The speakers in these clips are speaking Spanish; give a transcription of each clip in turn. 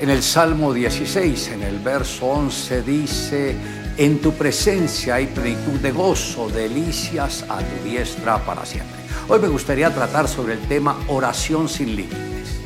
En el Salmo 16, en el verso 11, dice, en tu presencia hay plenitud de gozo, delicias a tu diestra para siempre. Hoy me gustaría tratar sobre el tema oración sin límites.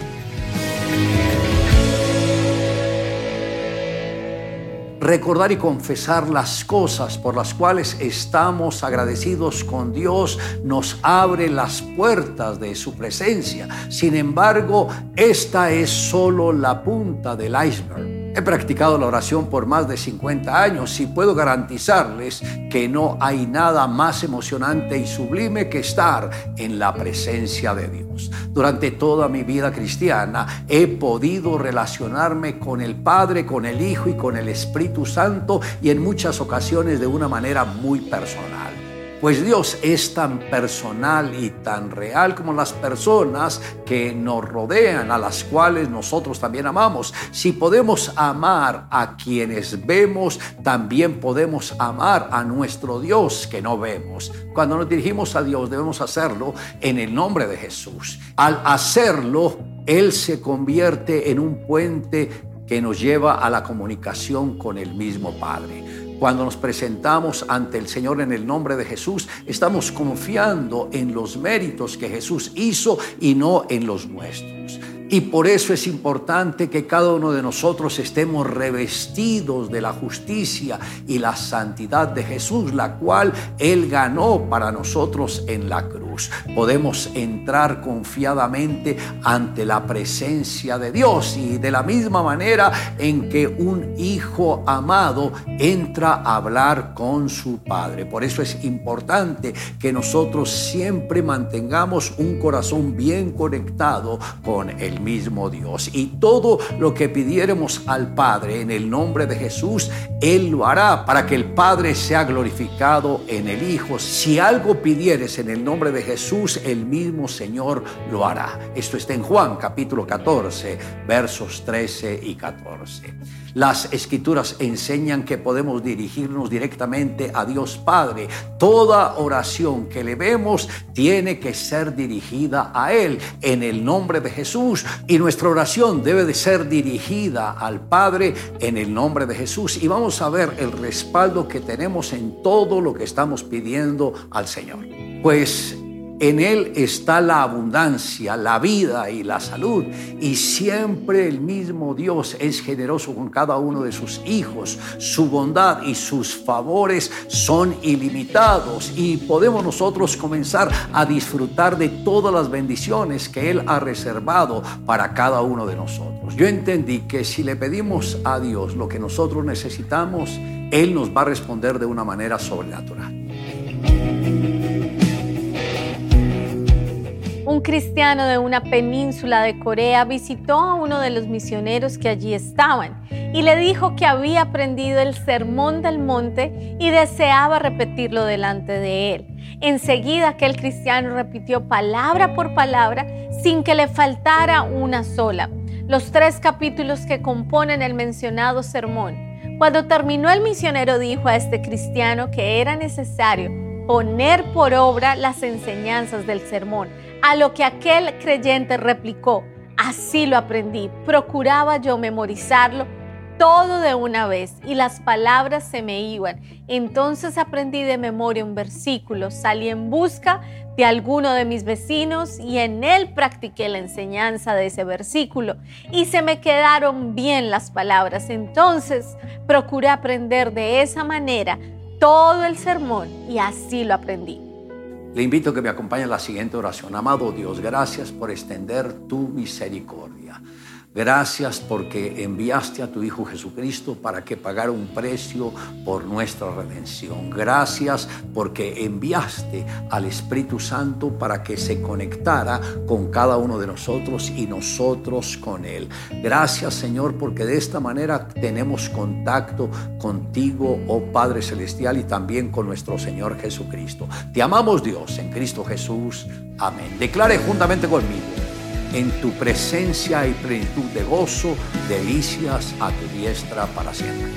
Recordar y confesar las cosas por las cuales estamos agradecidos con Dios nos abre las puertas de su presencia. Sin embargo, esta es solo la punta del iceberg. He practicado la oración por más de 50 años y puedo garantizarles que no hay nada más emocionante y sublime que estar en la presencia de Dios. Durante toda mi vida cristiana he podido relacionarme con el Padre, con el Hijo y con el Espíritu Santo y en muchas ocasiones de una manera muy personal. Pues Dios es tan personal y tan real como las personas que nos rodean, a las cuales nosotros también amamos. Si podemos amar a quienes vemos, también podemos amar a nuestro Dios que no vemos. Cuando nos dirigimos a Dios debemos hacerlo en el nombre de Jesús. Al hacerlo, Él se convierte en un puente que nos lleva a la comunicación con el mismo Padre. Cuando nos presentamos ante el Señor en el nombre de Jesús, estamos confiando en los méritos que Jesús hizo y no en los nuestros. Y por eso es importante que cada uno de nosotros estemos revestidos de la justicia y la santidad de Jesús, la cual Él ganó para nosotros en la cruz. Podemos entrar confiadamente ante la presencia de Dios y de la misma manera en que un hijo amado entra a hablar con su padre. Por eso es importante que nosotros siempre mantengamos un corazón bien conectado con el mismo Dios. Y todo lo que pidiéramos al Padre en el nombre de Jesús, Él lo hará para que el Padre sea glorificado en el Hijo. Si algo pidieres en el nombre Jesús, el mismo Señor lo hará. Esto está en Juan capítulo 14, versos 13 y 14. Las escrituras enseñan que podemos dirigirnos directamente a Dios Padre. Toda oración que le vemos tiene que ser dirigida a Él en el nombre de Jesús. Y nuestra oración debe de ser dirigida al Padre en el nombre de Jesús. Y vamos a ver el respaldo que tenemos en todo lo que estamos pidiendo al Señor. Pues en Él está la abundancia, la vida y la salud. Y siempre el mismo Dios es generoso con cada uno de sus hijos. Su bondad y sus favores son ilimitados. Y podemos nosotros comenzar a disfrutar de todas las bendiciones que Él ha reservado para cada uno de nosotros. Yo entendí que si le pedimos a Dios lo que nosotros necesitamos, Él nos va a responder de una manera sobrenatural. Un cristiano de una península de Corea visitó a uno de los misioneros que allí estaban y le dijo que había aprendido el sermón del monte y deseaba repetirlo delante de él. Enseguida aquel cristiano repitió palabra por palabra sin que le faltara una sola, los tres capítulos que componen el mencionado sermón. Cuando terminó el misionero dijo a este cristiano que era necesario poner por obra las enseñanzas del sermón a lo que aquel creyente replicó, así lo aprendí, procuraba yo memorizarlo todo de una vez y las palabras se me iban. Entonces aprendí de memoria un versículo, salí en busca de alguno de mis vecinos y en él practiqué la enseñanza de ese versículo y se me quedaron bien las palabras. Entonces procuré aprender de esa manera todo el sermón y así lo aprendí. Le invito a que me acompañe en la siguiente oración. Amado Dios, gracias por extender tu misericordia. Gracias porque enviaste a tu Hijo Jesucristo para que pagara un precio por nuestra redención. Gracias porque enviaste al Espíritu Santo para que se conectara con cada uno de nosotros y nosotros con Él. Gracias Señor porque de esta manera tenemos contacto contigo, oh Padre Celestial, y también con nuestro Señor Jesucristo. Te amamos Dios en Cristo Jesús. Amén. Declare juntamente conmigo en tu presencia hay plenitud de gozo, delicias a tu diestra para siempre.